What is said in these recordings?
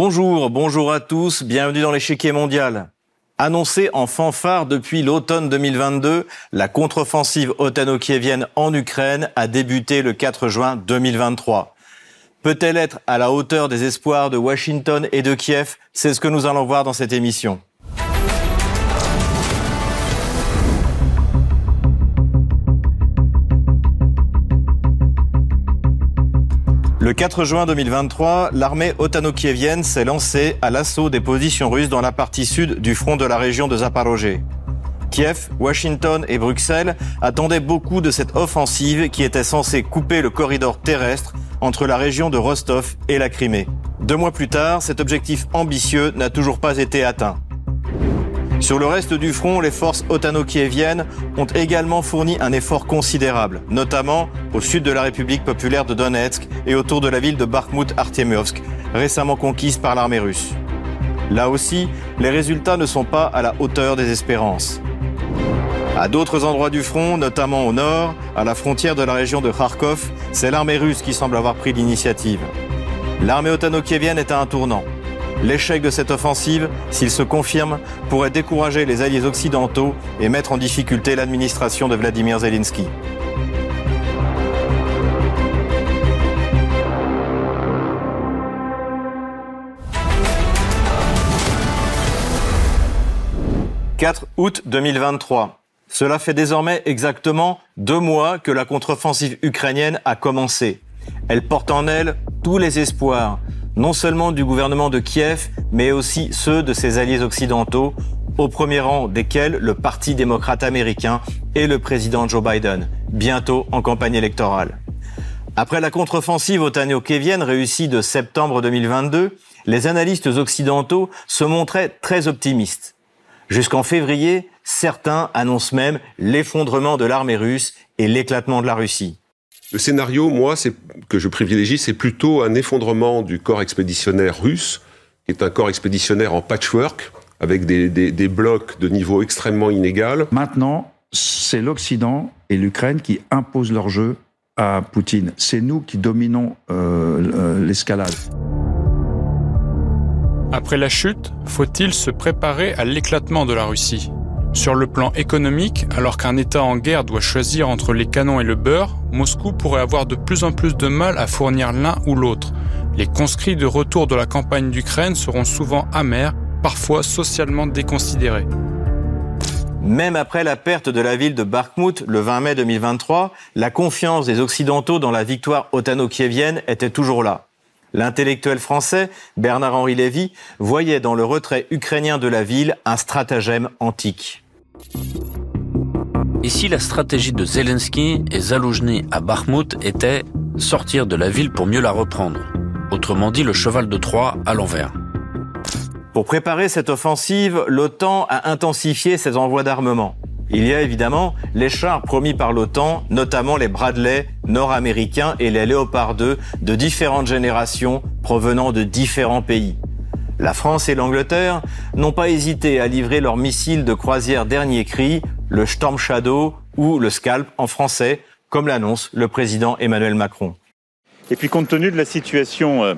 Bonjour, bonjour à tous, bienvenue dans l'échiquier mondial. Annoncée en fanfare depuis l'automne 2022, la contre-offensive otano-kievienne en Ukraine a débuté le 4 juin 2023. Peut-elle être à la hauteur des espoirs de Washington et de Kiev? C'est ce que nous allons voir dans cette émission. Le 4 juin 2023, l'armée otano-kievienne s'est lancée à l'assaut des positions russes dans la partie sud du front de la région de Zaporozhye. Kiev, Washington et Bruxelles attendaient beaucoup de cette offensive qui était censée couper le corridor terrestre entre la région de Rostov et la Crimée. Deux mois plus tard, cet objectif ambitieux n'a toujours pas été atteint. Sur le reste du front, les forces otano-kieviennes ont également fourni un effort considérable, notamment au sud de la République populaire de Donetsk et autour de la ville de Bakhmut-Artemiovsk, récemment conquise par l'armée russe. Là aussi, les résultats ne sont pas à la hauteur des espérances. À d'autres endroits du front, notamment au nord, à la frontière de la région de Kharkov, c'est l'armée russe qui semble avoir pris l'initiative. L'armée otano-kievienne est à un tournant. L'échec de cette offensive, s'il se confirme, pourrait décourager les alliés occidentaux et mettre en difficulté l'administration de Vladimir Zelensky. « 4 août 2023. Cela fait désormais exactement deux mois que la contre-offensive ukrainienne a commencé. Elle porte en elle tous les espoirs, non seulement du gouvernement de Kiev, mais aussi ceux de ses alliés occidentaux, au premier rang desquels le Parti démocrate américain et le président Joe Biden, bientôt en campagne électorale. Après la contre-offensive otano-kévienne réussie de septembre 2022, les analystes occidentaux se montraient très optimistes. Jusqu'en février, certains annoncent même l'effondrement de l'armée russe et l'éclatement de la Russie. Le scénario, moi, c'est que je privilégie, c'est plutôt un effondrement du corps expéditionnaire russe, qui est un corps expéditionnaire en patchwork, avec des, des, blocs de niveau extrêmement inégal. Maintenant, c'est l'Occident et l'Ukraine qui imposent leur jeu à Poutine. C'est nous qui dominons euh, l'escalade. Après la chute, faut-il se préparer à l'éclatement de la Russie? Sur le plan économique, alors qu'un État en guerre doit choisir entre les canons et le beurre, Moscou pourrait avoir de plus en plus de mal à fournir l'un ou l'autre. Les conscrits de retour de la campagne d'Ukraine seront souvent amers, parfois socialement déconsidérés. Même après la perte de la ville de Bakhmut le 20 mai 2023, la confiance des Occidentaux dans la victoire otano-kievienne était toujours là. L'intellectuel français Bernard-Henri Lévy voyait dans le retrait ukrainien de la ville un stratagème antique. Ici, la stratégie de Zelensky et Zaloujny à Bakhmut était sortir de la ville pour mieux la reprendre. Autrement dit, le cheval de Troie à l'envers. Pour préparer cette offensive, l'OTAN a intensifié ses envois d'armement. Il y a évidemment les chars promis par l'OTAN, notamment les Bradley nord-américains et les Léopard 2 de différentes générations provenant de différents pays. La France et l'Angleterre n'ont pas hésité à livrer leurs missiles de croisière dernier cri, le Storm Shadow ou le Scalp en français, comme l'annonce le président Emmanuel Macron. Et puis compte tenu de la situation euh,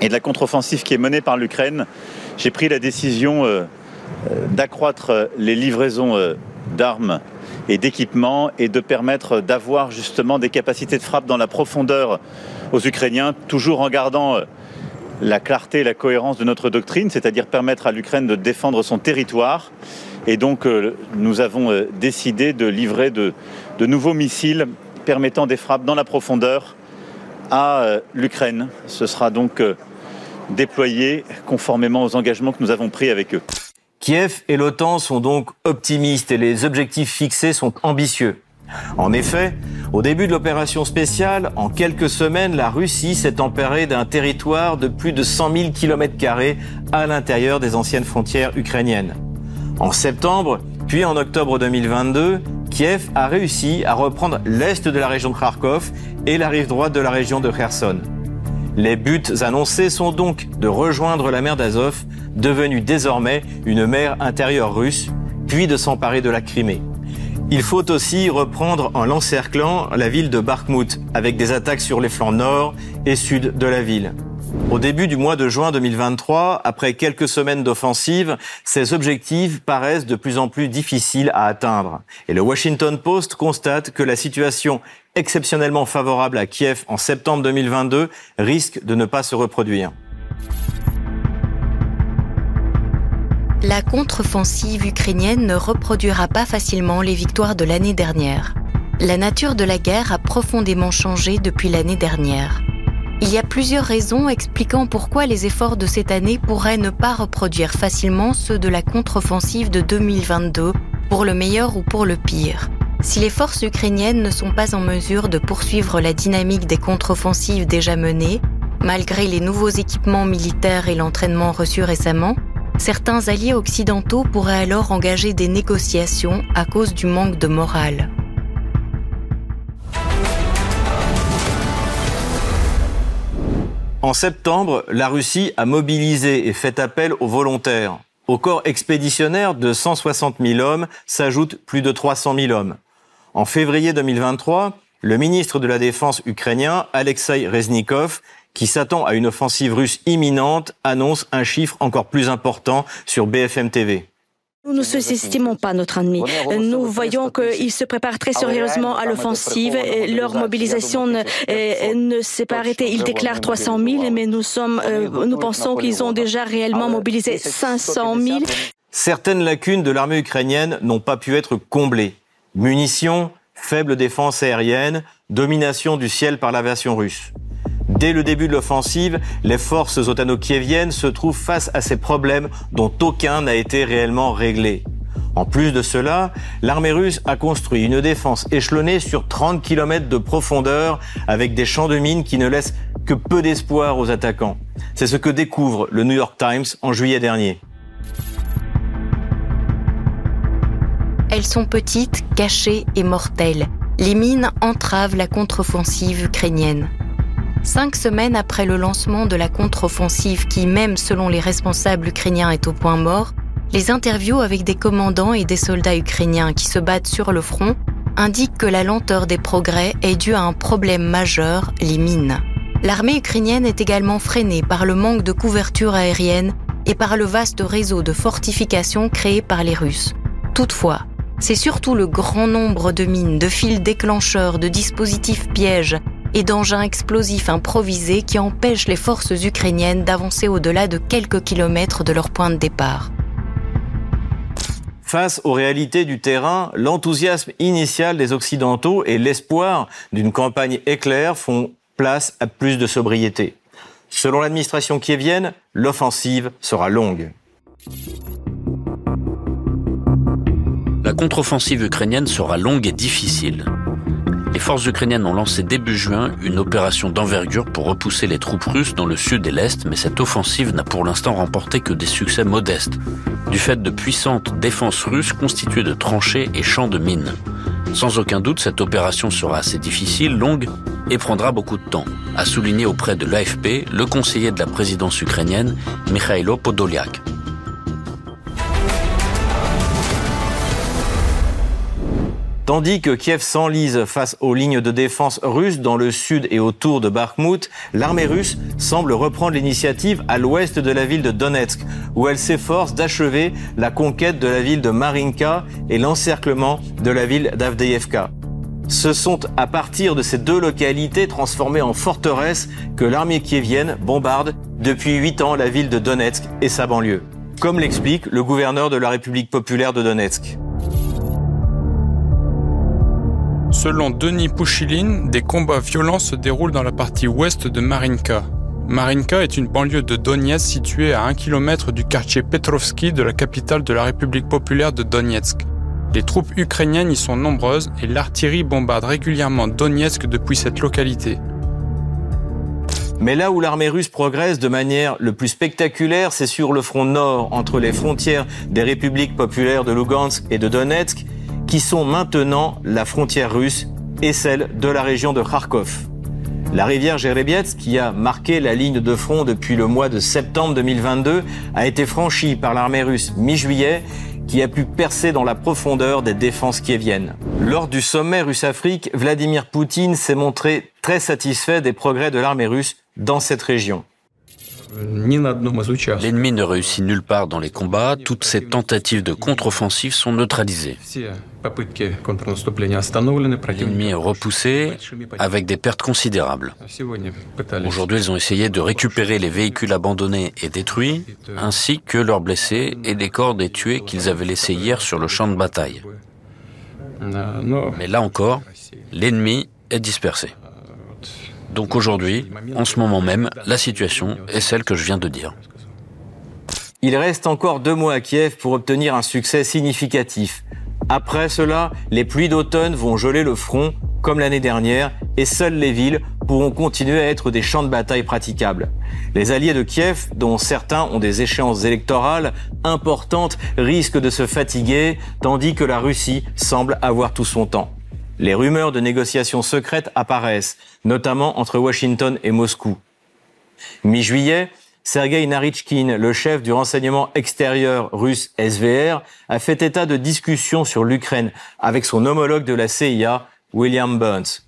et de la contre-offensive qui est menée par l'Ukraine, j'ai pris la décision euh, euh, d'accroître les livraisons d'armes et d'équipements et de permettre d'avoir justement des capacités de frappe dans la profondeur aux Ukrainiens, toujours en gardant euh, la clarté et la cohérence de notre doctrine, c'est-à-dire permettre à l'Ukraine de défendre son territoire. Et donc nous avons décidé de livrer de, de nouveaux missiles permettant des frappes dans la profondeur à l'Ukraine. Ce sera donc déployé conformément aux engagements que nous avons pris avec eux. Kiev et l'OTAN sont donc optimistes et les objectifs fixés sont ambitieux. En effet, au début de l'opération spéciale, en quelques semaines, la Russie s'est emparée d'un territoire de plus de 100 000 km à l'intérieur des anciennes frontières ukrainiennes. En septembre, puis en octobre 2022, Kiev a réussi à reprendre l'est de la région de Kharkov et la rive droite de la région de Kherson. Les buts annoncés sont donc de rejoindre la mer d'Azov devenue désormais une mer intérieure russe, puis de s'emparer de la Crimée. Il faut aussi reprendre en l'encerclant la ville de Bakhmut avec des attaques sur les flancs nord et sud de la ville. Au début du mois de juin 2023, après quelques semaines d'offensive, ces objectifs paraissent de plus en plus difficiles à atteindre. Et le Washington Post constate que la situation exceptionnellement favorable à Kiev en septembre 2022 risque de ne pas se reproduire. La contre-offensive ukrainienne ne reproduira pas facilement les victoires de l'année dernière. La nature de la guerre a profondément changé depuis l'année dernière. Il y a plusieurs raisons expliquant pourquoi les efforts de cette année pourraient ne pas reproduire facilement ceux de la contre-offensive de 2022, pour le meilleur ou pour le pire. Si les forces ukrainiennes ne sont pas en mesure de poursuivre la dynamique des contre-offensives déjà menées, malgré les nouveaux équipements militaires et l'entraînement reçu récemment, certains alliés occidentaux pourraient alors engager des négociations à cause du manque de morale. En septembre, la Russie a mobilisé et fait appel aux volontaires. Au corps expéditionnaire de 160 000 hommes s'ajoutent plus de 300 000 hommes. En février 2023, le ministre de la Défense ukrainien, Alexei Reznikov, qui s'attend à une offensive russe imminente, annonce un chiffre encore plus important sur BFM TV. Nous ne sous-estimons pas notre ennemi. Nous voyons qu'ils se préparent très sérieusement à l'offensive. Leur mobilisation ne, ne s'est pas arrêtée. Ils déclarent 300 000, mais nous, sommes, euh, nous pensons qu'ils ont déjà réellement mobilisé 500 000. Certaines lacunes de l'armée ukrainienne n'ont pas pu être comblées. Munitions, faible défense aérienne, domination du ciel par l'aviation russe. Dès le début de l'offensive, les forces otano-kieviennes se trouvent face à ces problèmes dont aucun n'a été réellement réglé. En plus de cela, l'armée russe a construit une défense échelonnée sur 30 km de profondeur avec des champs de mines qui ne laissent que peu d'espoir aux attaquants. C'est ce que découvre le New York Times en juillet dernier. Elles sont petites, cachées et mortelles. Les mines entravent la contre-offensive ukrainienne. Cinq semaines après le lancement de la contre-offensive qui, même selon les responsables ukrainiens, est au point mort, les interviews avec des commandants et des soldats ukrainiens qui se battent sur le front indiquent que la lenteur des progrès est due à un problème majeur, les mines. L'armée ukrainienne est également freinée par le manque de couverture aérienne et par le vaste réseau de fortifications créé par les Russes. Toutefois, c'est surtout le grand nombre de mines, de fils déclencheurs, de dispositifs pièges et d'engins explosifs improvisés qui empêchent les forces ukrainiennes d'avancer au-delà de quelques kilomètres de leur point de départ. Face aux réalités du terrain, l'enthousiasme initial des Occidentaux et l'espoir d'une campagne éclair font place à plus de sobriété. Selon l'administration kievienne, l'offensive sera longue. La contre-offensive ukrainienne sera longue et difficile. Les forces ukrainiennes ont lancé début juin une opération d'envergure pour repousser les troupes russes dans le sud et l'est, mais cette offensive n'a pour l'instant remporté que des succès modestes, du fait de puissantes défenses russes constituées de tranchées et champs de mines. Sans aucun doute, cette opération sera assez difficile, longue et prendra beaucoup de temps, a souligné auprès de l'AFP le conseiller de la présidence ukrainienne, Mikhailo Podolyak. Tandis que Kiev s'enlise face aux lignes de défense russes dans le sud et autour de Bakhmut, l'armée russe semble reprendre l'initiative à l'ouest de la ville de Donetsk, où elle s'efforce d'achever la conquête de la ville de Marinka et l'encerclement de la ville d'Avdeyevka. Ce sont à partir de ces deux localités transformées en forteresses que l'armée kievienne bombarde depuis huit ans la ville de Donetsk et sa banlieue. Comme l'explique le gouverneur de la République populaire de Donetsk. Selon Denis Pouchiline, des combats violents se déroulent dans la partie ouest de Marinka. Marinka est une banlieue de Donetsk située à 1 km du quartier Petrovski de la capitale de la République populaire de Donetsk. Les troupes ukrainiennes y sont nombreuses et l'artillerie bombarde régulièrement Donetsk depuis cette localité. Mais là où l'armée russe progresse de manière le plus spectaculaire, c'est sur le front nord, entre les frontières des républiques populaires de Lugansk et de Donetsk, qui sont maintenant la frontière russe et celle de la région de Kharkov. La rivière Jerebietz, qui a marqué la ligne de front depuis le mois de septembre 2022, a été franchie par l'armée russe mi-juillet, qui a pu percer dans la profondeur des défenses kieviennes. Lors du sommet russe-Afrique, Vladimir Poutine s'est montré très satisfait des progrès de l'armée russe dans cette région. L'ennemi ne réussit nulle part dans les combats, toutes ces tentatives de contre-offensive sont neutralisées. L'ennemi est repoussé avec des pertes considérables. Aujourd'hui, ils ont essayé de récupérer les véhicules abandonnés et détruits, ainsi que leurs blessés et les corps des tués qu'ils avaient laissés hier sur le champ de bataille. Mais là encore, l'ennemi est dispersé. Donc aujourd'hui, en ce moment même, la situation est celle que je viens de dire. Il reste encore deux mois à Kiev pour obtenir un succès significatif. Après cela, les pluies d'automne vont geler le front, comme l'année dernière, et seules les villes pourront continuer à être des champs de bataille praticables. Les alliés de Kiev, dont certains ont des échéances électorales importantes, risquent de se fatiguer, tandis que la Russie semble avoir tout son temps. Les rumeurs de négociations secrètes apparaissent, notamment entre Washington et Moscou. Mi-juillet, Sergei Narichkin, le chef du renseignement extérieur russe SVR, a fait état de discussions sur l'Ukraine avec son homologue de la CIA, William Burns.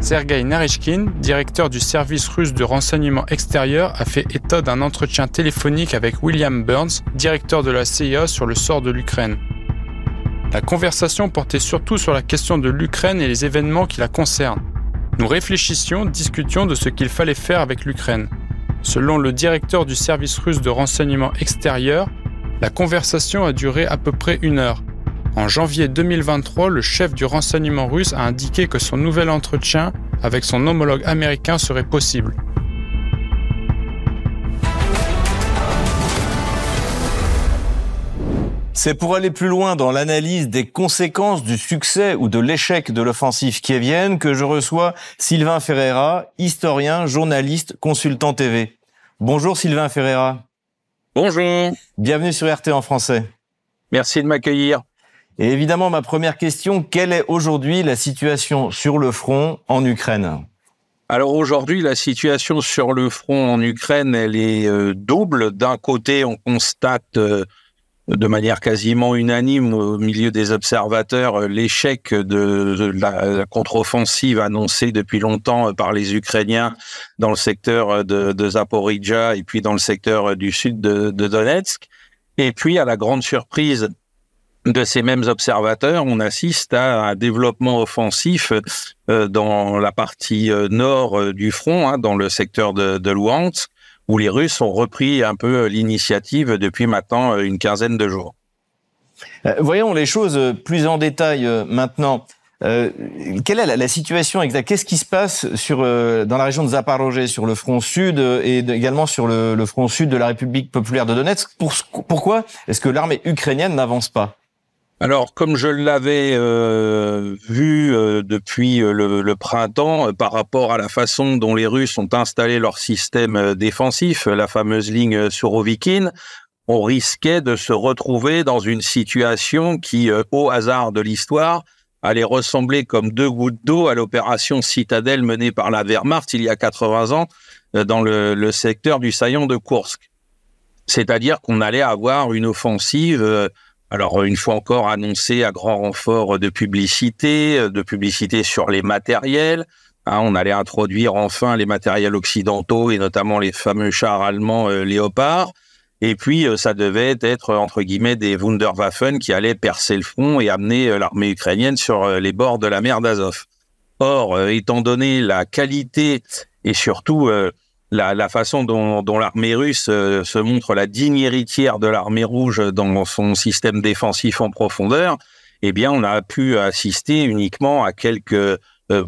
Sergei Narichkin, directeur du service russe de renseignement extérieur, a fait état d'un entretien téléphonique avec William Burns, directeur de la CIA, sur le sort de l'Ukraine. La conversation portait surtout sur la question de l'Ukraine et les événements qui la concernent. Nous réfléchissions, discutions de ce qu'il fallait faire avec l'Ukraine. Selon le directeur du service russe de renseignement extérieur, la conversation a duré à peu près une heure. En janvier 2023, le chef du renseignement russe a indiqué que son nouvel entretien avec son homologue américain serait possible. C'est pour aller plus loin dans l'analyse des conséquences du succès ou de l'échec de l'offensive kievienne que je reçois Sylvain Ferreira, historien, journaliste, consultant TV. Bonjour Sylvain Ferreira. Bonjour. Bienvenue sur RT en français. Merci de m'accueillir. Et évidemment, ma première question, quelle est aujourd'hui la situation sur le front en Ukraine? Alors aujourd'hui, la situation sur le front en Ukraine, elle est euh, double. D'un côté, on constate euh, de manière quasiment unanime au milieu des observateurs euh, l'échec de, la, contre-offensive annoncée depuis longtemps euh, par les Ukrainiens dans le secteur euh, de, de et puis dans le secteur du sud de, de Donetsk. Et puis, à la grande surprise de ces mêmes observateurs, on assiste à un développement offensif dans la partie nord du front, hein, dans le secteur de, de Luhansk, où les Russes ont repris un peu euh, l'initiative depuis maintenant euh, une quinzaine de jours. Euh, voyons les choses plus en détail maintenant. quelle est la, situation exacte? Qu'est-ce qui se passe dans la région de Zaporozhye, sur le front sud et également sur le, front sud de la République populaire de Donetsk? Pourquoi est-ce que l'armée ukrainienne n'avance pas? Alors, comme je l'avais euh, vu euh, depuis euh, le, printemps, par rapport à la façon dont les Russes ont installé leur système défensif, la fameuse ligne Surovikin, on risquait de se retrouver dans une situation qui, au hasard de l'histoire, allait ressembler comme deux gouttes d'eau à l'opération Citadelle menée par la Wehrmacht il y a 80 ans dans le, le secteur du saillon de Kursk. C'est-à-dire qu'on allait avoir une offensive alors, une fois encore annoncé à grand renfort de publicité, de publicité sur les matériels. Hein, on allait introduire enfin les matériels occidentaux et notamment les fameux chars allemands euh, Léopard. Et puis, euh, ça devait être, entre guillemets, des Wunderwaffen qui allaient percer le front et amener euh, l'armée ukrainienne sur les bords de la mer d'Azov. Or, étant donné la qualité et surtout la, façon dont, l'armée russe euh, se montre la digne héritière de l'armée rouge dans son système défensif en profondeur, eh bien, on a pu assister uniquement à quelques euh,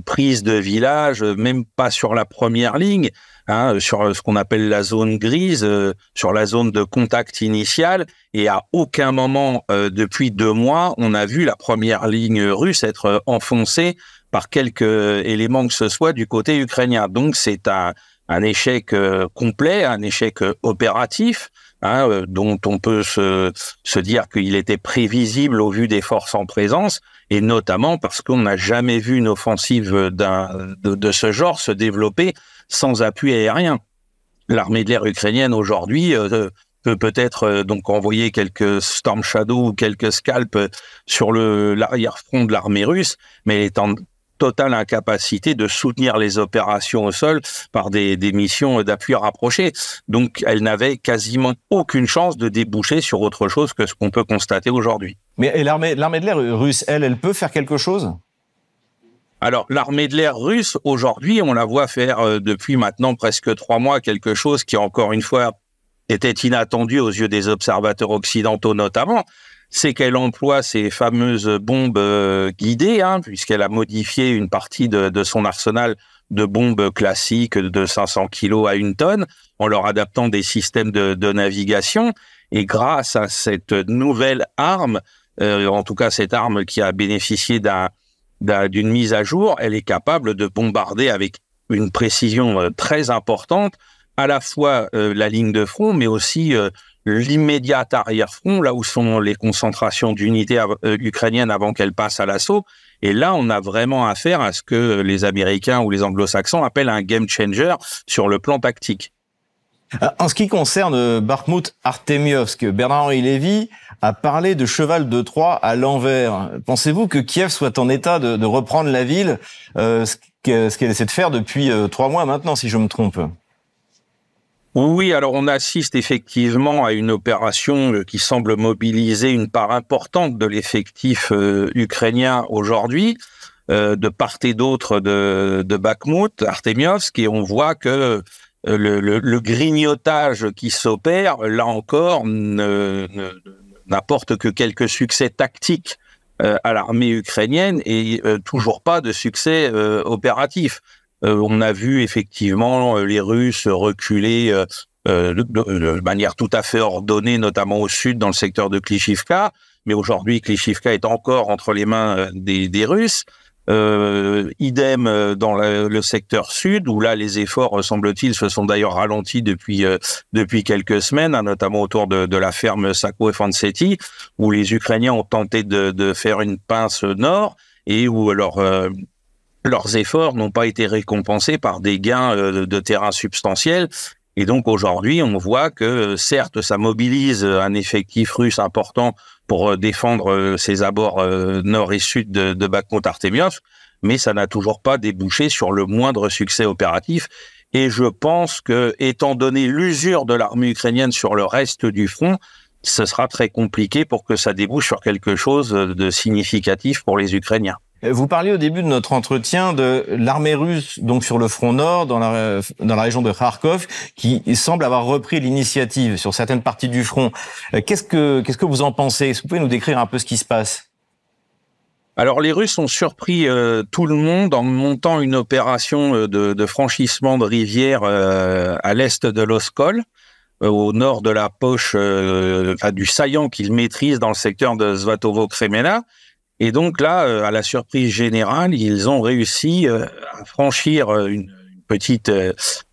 prises de village, même pas sur la première ligne, hein, sur ce qu'on appelle la zone grise, euh, sur la zone de contact initial, et à aucun moment depuis deux mois, on a vu la première ligne russe être enfoncée par quelque élément que ce soit du côté ukrainien. Donc, c'est un un échec euh, complet, un échec euh, opératif, hein, euh, dont on peut se, dire qu'il était prévisible au vu des forces en présence, et notamment parce qu'on n'a jamais vu une offensive de, ce genre se développer sans appui aérien. L'armée de l'air ukrainienne aujourd'hui peut peut-être donc envoyer quelques Storm Shadow ou quelques scalps sur l'arrière-front de l'armée russe, mais elle est en totale incapacité de soutenir les opérations au sol par des, des missions d'appui rapprochées. Donc, elle n'avait quasiment aucune chance de déboucher sur autre chose que ce qu'on peut constater aujourd'hui. Mais l'armée, l'armée de l'air russe, elle, elle peut faire quelque chose? Alors, l'armée de l'air russe, aujourd'hui, on la voit faire euh, depuis maintenant presque trois mois quelque chose qui, encore une fois, était inattendu aux yeux des observateurs occidentaux notamment, c'est qu'elle emploie ces fameuses bombes euh, guidées, hein, puisqu'elle a modifié une partie de, son arsenal de bombes classiques de 500 kilos à une tonne, en leur adaptant des systèmes de, navigation. Et grâce à cette nouvelle arme, euh, en tout cas cette arme qui a bénéficié d'un d'une mise à jour, elle est capable de bombarder avec une précision euh, très importante à la fois la ligne de front, mais aussi l'immédiat arrière-front, là où sont les concentrations d'unités ukrainiennes avant qu'elles passent à l'assaut. Et là, on a vraiment affaire à ce que les Américains ou les Anglo-Saxons appellent un game changer sur le plan tactique. En ce qui concerne Bakhmut Artemiovsk, Bernard-Henri Lévy a parlé de cheval de Troie à l'envers. Pensez-vous que Kiev soit en état de, reprendre la ville, euh, ce qu'elle essaie de faire depuis euh, trois mois maintenant, si je me trompe? Oui, alors on assiste effectivement à une opération euh, qui semble mobiliser une part importante de l'effectif euh, ukrainien aujourd'hui, euh, de part et d'autre de, de Bakhmut, Artemiovsk, et on voit que le, grignotage qui s'opère, là encore, n'apporte que quelques succès tactiques à l'armée ukrainienne et toujours pas de succès opératif. On a vu effectivement les Russes reculer de, de, manière tout à fait ordonnée, notamment au sud, dans le secteur de Klishivka. Mais aujourd'hui, Klishivka est encore entre les mains des, des Russes. Euh, idem euh, dans le, secteur sud, où là les efforts, euh, semble-t-il, se sont d'ailleurs ralentis depuis depuis quelques semaines, hein, notamment autour de, de, la ferme Sako où les Ukrainiens ont tenté de, de faire une pince nord et où leur leurs efforts n'ont pas été récompensés par des gains de terrain substantiels et donc aujourd'hui, on voit que certes, ça mobilise un effectif russe important pour euh, défendre euh, ses abords euh, nord et sud de, de Bakhmut Artemiov, mais ça n'a toujours pas débouché sur le moindre succès opératif. Et je pense que, étant donné l'usure de l'armée ukrainienne sur le reste du front, ce sera très compliqué pour que ça débouche sur quelque chose de significatif pour les Ukrainiens. Vous parliez au début de notre entretien de l'armée russe, donc sur le front nord, dans la, la région de Kharkov, qui semble avoir repris l'initiative sur certaines parties du front. Euh, qu'est-ce que, vous en pensez? Est-ce que vous pouvez nous décrire un peu ce qui se passe? Alors les Russes ont surpris euh, tout le monde en montant une opération euh, de, franchissement de rivière euh, à l'est de l'Oskol, euh, au nord de la poche du saillant qu'ils maîtrisent dans le secteur de Svatovo-Kremena. Et donc là, euh, à la surprise générale, ils ont réussi euh, à franchir euh, une petite,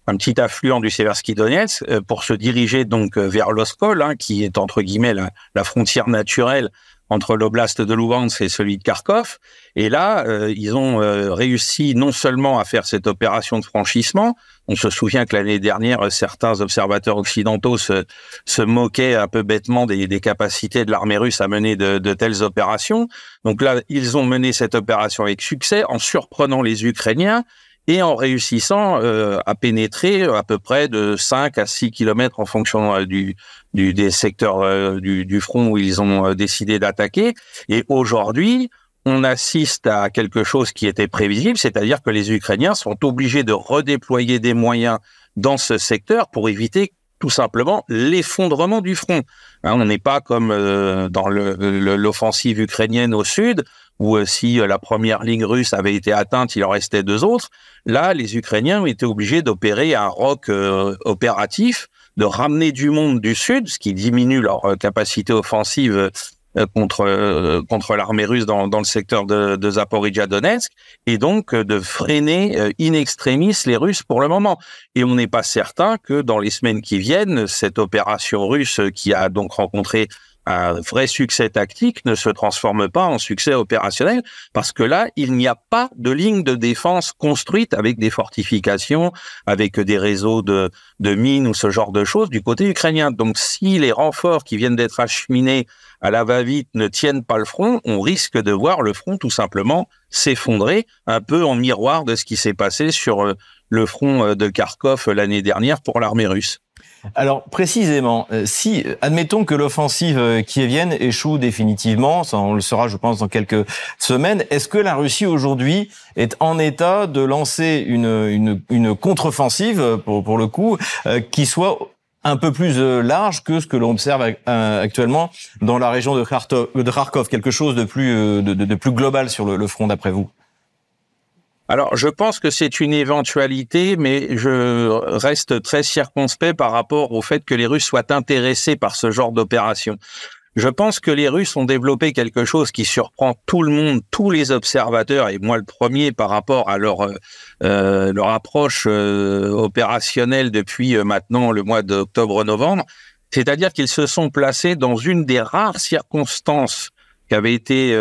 un petit affluent du Seversky Donetsk pour se diriger donc vers l'Oskol, hein, qui est entre guillemets la, frontière naturelle entre l'oblast de Lugansk et celui de Kharkov. Et là, ils ont réussi non seulement à faire cette opération de franchissement, on se souvient que l'année dernière, certains observateurs occidentaux se, moquaient un peu bêtement des, capacités de l'armée russe à mener de, telles opérations. Donc là, ils ont mené cette opération avec succès en surprenant les Ukrainiens et en réussissant euh, à pénétrer à peu près de 5 à 6 kilomètres en fonction euh, du, du, des secteurs euh, du, du, front où ils ont décidé d'attaquer. Et aujourd'hui, on assiste à quelque chose qui était prévisible, c'est-à-dire que les Ukrainiens sont obligés de redéployer des moyens dans ce secteur pour éviter tout simplement l'effondrement du front. Hein, on n'est pas comme euh, dans l'offensive ukrainienne au sud, où euh, si euh, la première ligne russe avait été atteinte, il en restait deux autres. Là, les Ukrainiens ont été obligés d'opérer un roc opératif, de ramener du monde du sud, ce qui diminue leur capacité offensive contre euh, contre l'armée russe dans, dans le secteur de, de Zaporizhia Donetsk et donc euh, de freiner in extremis les Russes pour le moment. Et on n'est pas certain que dans les semaines qui viennent, cette opération russe qui a donc rencontré un vrai succès tactique ne se transforme pas en succès opérationnel parce que là, il n'y a pas de ligne de défense construite avec des fortifications, avec des réseaux de, de mines ou ce genre de choses du côté ukrainien. Donc, si les renforts qui viennent d'être acheminés à la va-vite ne tiennent pas le front, on risque de voir le front tout simplement s'effondrer, un peu en miroir de ce qui s'est passé sur euh, le front euh, de Kharkov l'année dernière pour l'armée russe. Alors précisément, euh, si admettons que l'offensive kievienne échoue définitivement, ça on le saura je pense dans quelques semaines, est-ce que la Russie aujourd'hui est en état de lancer une, une, une contre-offensive pour, pour le coup qui soit un peu plus euh, large que ce que l'on observe euh, actuellement dans la région de Kharkov, quelque chose de plus, euh, de, plus global sur le, front d'après vous? Alors, je pense que c'est une éventualité, mais je reste très circonspect par rapport au fait que les Russes soient intéressés par ce genre d'opération. Je pense que les Russes ont développé quelque chose qui surprend tout le monde, tous les observateurs, et moi le premier par rapport à leur euh, euh leur approche euh, opérationnelle depuis maintenant le mois d'octobre-novembre, c'est-à-dire qu'ils se sont placés dans une des rares circonstances qui avait été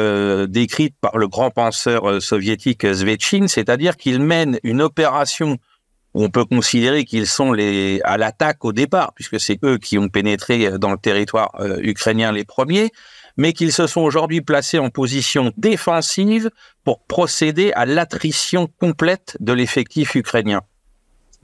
décrite par le grand penseur soviétique Svechin, c'est-à-dire qu'ils mènent une opération on peut considérer qu'ils sont à l'attaque au départ, puisque c'est eux qui ont pénétré dans le territoire euh, ukrainien les premiers, mais qu'ils se sont aujourd'hui placés en position défensive pour procéder à l'attrition complète de l'effectif ukrainien.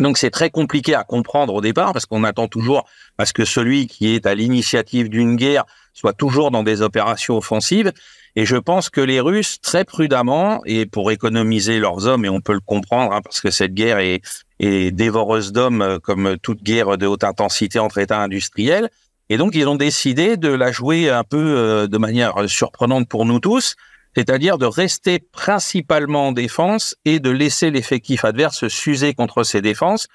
Donc c'est très compliqué à comprendre au départ parce qu'on attend toujours à ce que celui qui est à l'initiative d'une guerre soit toujours dans des opérations offensives. Et je pense que les Russes, très prudemment, et pour économiser leurs hommes, et on peut le comprendre, hein, parce que cette guerre est, est dévoreuse d'hommes, euh, comme toute guerre de haute intensité entre États industriels, et donc ils ont décidé de la jouer un peu euh, de manière surprenante pour nous tous, c'est-à-dire de rester principalement en défense et de laisser l'effectif adverse s'user contre ces défenses.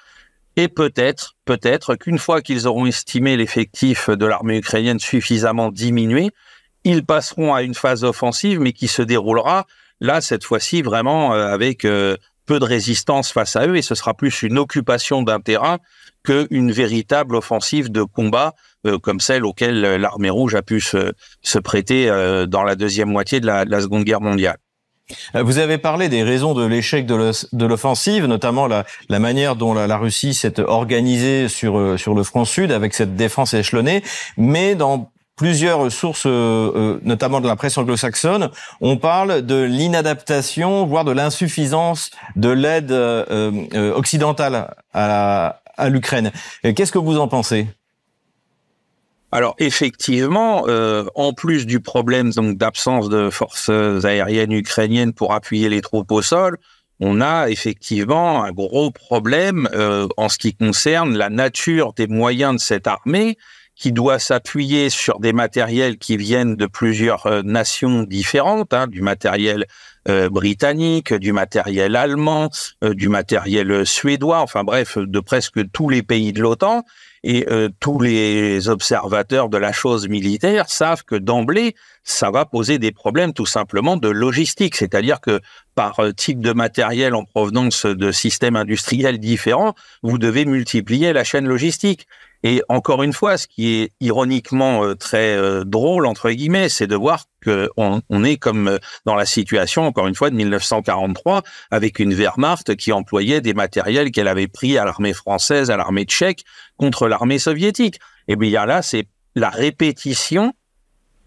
Et peut-être, peut-être qu'une fois qu'ils auront estimé l'effectif de l'armée ukrainienne suffisamment diminué, ils passeront à une phase offensive, mais qui se déroulera là cette fois-ci vraiment euh, avec euh, peu de résistance face à eux, et ce sera plus une occupation d'un terrain qu'une véritable offensive de combat euh, comme celle auquel l'armée rouge a pu se, se prêter dans la deuxième moitié de la, de la Seconde Guerre mondiale. Vous avez parlé des raisons de l'échec de l'offensive, notamment la, la, manière dont la, la Russie s'est organisée sur, sur le front sud avec cette défense échelonnée, mais dans plusieurs sources, euh, euh, notamment de la presse anglo-saxonne, on parle de l'inadaptation, voire de l'insuffisance de l'aide euh, occidentale à, l'Ukraine. Qu'est-ce que vous en pensez? Alors effectivement, en plus du problème donc d'absence de forces aériennes ukrainiennes pour appuyer les troupes au sol, on a effectivement un gros problème en ce qui concerne la nature des moyens de cette armée qui doit s'appuyer sur des matériels qui viennent de plusieurs euh, nations différentes, hein, du matériel euh, britannique, du matériel allemand, euh, du matériel suédois, enfin bref, de presque tous les pays de l'OTAN. Et tous les observateurs de la chose militaire savent que d'emblée, ça va poser des problèmes tout simplement de logistique, c'est-à-dire que par type de matériel en provenance de systèmes industriels différents, vous devez multiplier la chaîne logistique. Et encore une fois, ce qui est ironiquement euh, très euh, drôle entre guillemets, c'est de voir que on, est comme euh, dans la situation encore une fois de 1943 avec une Wehrmacht qui employait des matériels qu'elle avait pris à l'armée française, à l'armée tchèque contre l'armée soviétique. Et bien là, c'est la répétition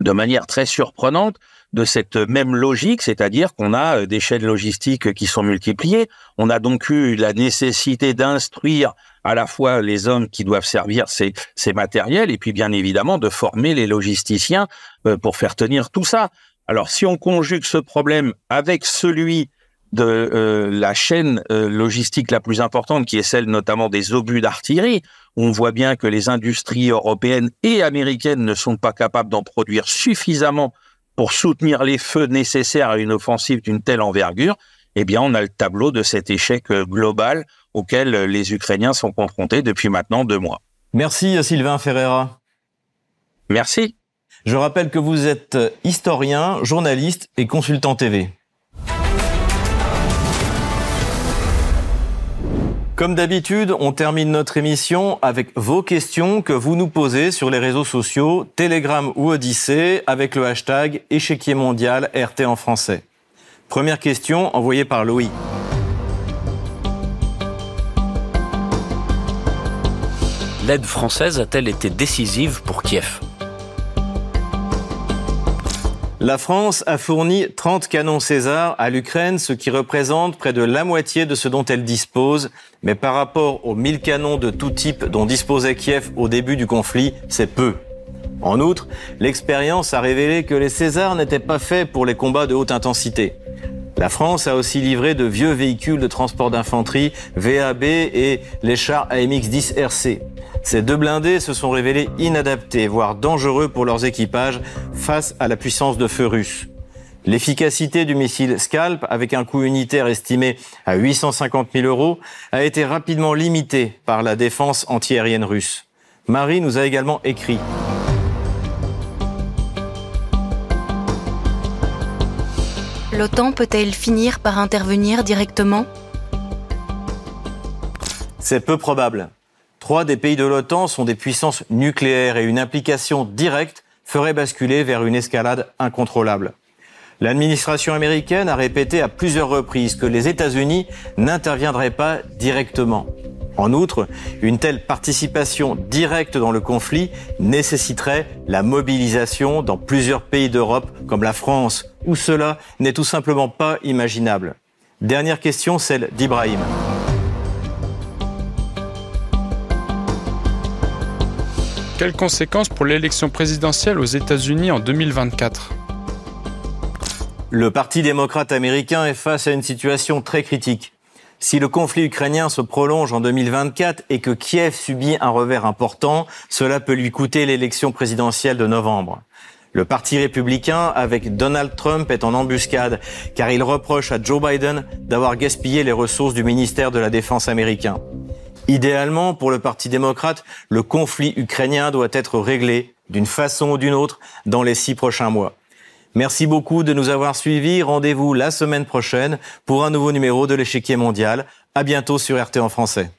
de manière très surprenante de cette même logique, c'est-à-dire qu'on a des chaînes logistiques qui sont multipliées. On a donc eu la nécessité d'instruire à la fois les hommes qui doivent servir ces, matériels et puis bien évidemment de former les logisticiens euh, pour faire tenir tout ça. Alors si on conjugue ce problème avec celui de euh, la chaîne euh, logistique la plus importante, qui est celle notamment des obus d'artillerie, on voit bien que les industries européennes et américaines ne sont pas capables d'en produire suffisamment pour soutenir les feux nécessaires à une offensive d'une telle envergure. Eh bien, on a le tableau de cet échec global auxquels les Ukrainiens sont confrontés depuis maintenant deux mois. Merci Sylvain Ferreira. Merci. Je rappelle que vous êtes historien, journaliste et consultant TV. Comme d'habitude, on termine notre émission avec vos questions que vous nous posez sur les réseaux sociaux, Telegram ou Odyssée, avec le hashtag échiquier mondial RT en français. Première question envoyée par Louis. L'aide française a-t-elle été décisive pour Kiev? La France a fourni 30 canons César à l'Ukraine, ce qui représente près de la moitié de ce dont elle dispose. Mais par rapport aux 1000 canons de tout type dont disposait Kiev au début du conflit, c'est peu. En outre, l'expérience a révélé que les Césars n'étaient pas faits pour les combats de haute intensité. La France a aussi livré de vieux véhicules de transport d'infanterie, VAB et les chars AMX-10 RC. Ces deux blindés se sont révélés inadaptés, voire dangereux pour leurs équipages face à la puissance de feu russe. L'efficacité du missile Scalp, avec un coût unitaire estimé à 850 000 euros, a été rapidement limitée par la défense antiaérienne russe. Marie nous a également écrit. L'OTAN peut-elle finir par intervenir directement C'est peu probable. Trois des pays de l'OTAN sont des puissances nucléaires et une implication directe ferait basculer vers une escalade incontrôlable. L'administration américaine a répété à plusieurs reprises que les États-Unis n'interviendraient pas directement. En outre, une telle participation directe dans le conflit nécessiterait la mobilisation dans plusieurs pays d'Europe comme la France, où cela n'est tout simplement pas imaginable. Dernière question, celle d'Ibrahim. Quelles conséquences pour l'élection présidentielle aux États-Unis en 2024 Le Parti démocrate américain est face à une situation très critique. Si le conflit ukrainien se prolonge en 2024 et que Kiev subit un revers important, cela peut lui coûter l'élection présidentielle de novembre. Le Parti républicain, avec Donald Trump, est en embuscade, car il reproche à Joe Biden d'avoir gaspillé les ressources du ministère de la Défense américain. Idéalement, pour le Parti démocrate, le conflit ukrainien doit être réglé d'une façon ou d'une autre dans les six prochains mois. Merci beaucoup de nous avoir suivis. Rendez-vous la semaine prochaine pour un nouveau numéro de l'échiquier mondial. À bientôt sur RT en français.